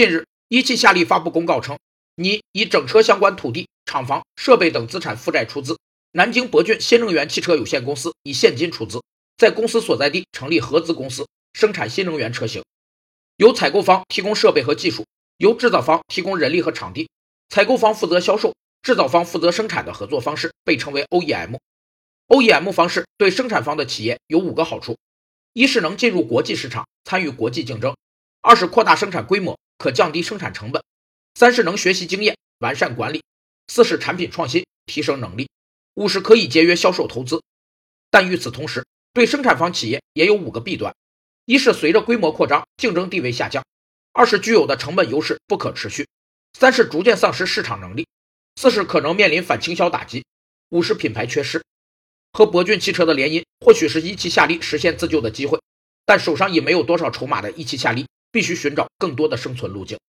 近日，一汽夏利发布公告称，拟以整车相关土地、厂房、设备等资产负债出资，南京博骏新能源汽车有限公司以现金出资，在公司所在地成立合资公司，生产新能源车型，由采购方提供设备和技术，由制造方提供人力和场地，采购方负责销售，制造方负责生产的合作方式被称为 OEM。OEM 方式对生产方的企业有五个好处：一是能进入国际市场，参与国际竞争；二是扩大生产规模。可降低生产成本，三是能学习经验，完善管理，四是产品创新，提升能力，五是可以节约销售投资。但与此同时，对生产方企业也有五个弊端：一是随着规模扩张，竞争地位下降；二是具有的成本优势不可持续；三是逐渐丧失市场能力；四是可能面临反倾销打击；五是品牌缺失。和博骏汽车的联姻，或许是一汽夏利实现自救的机会，但手上已没有多少筹码的一汽夏利。必须寻找更多的生存路径。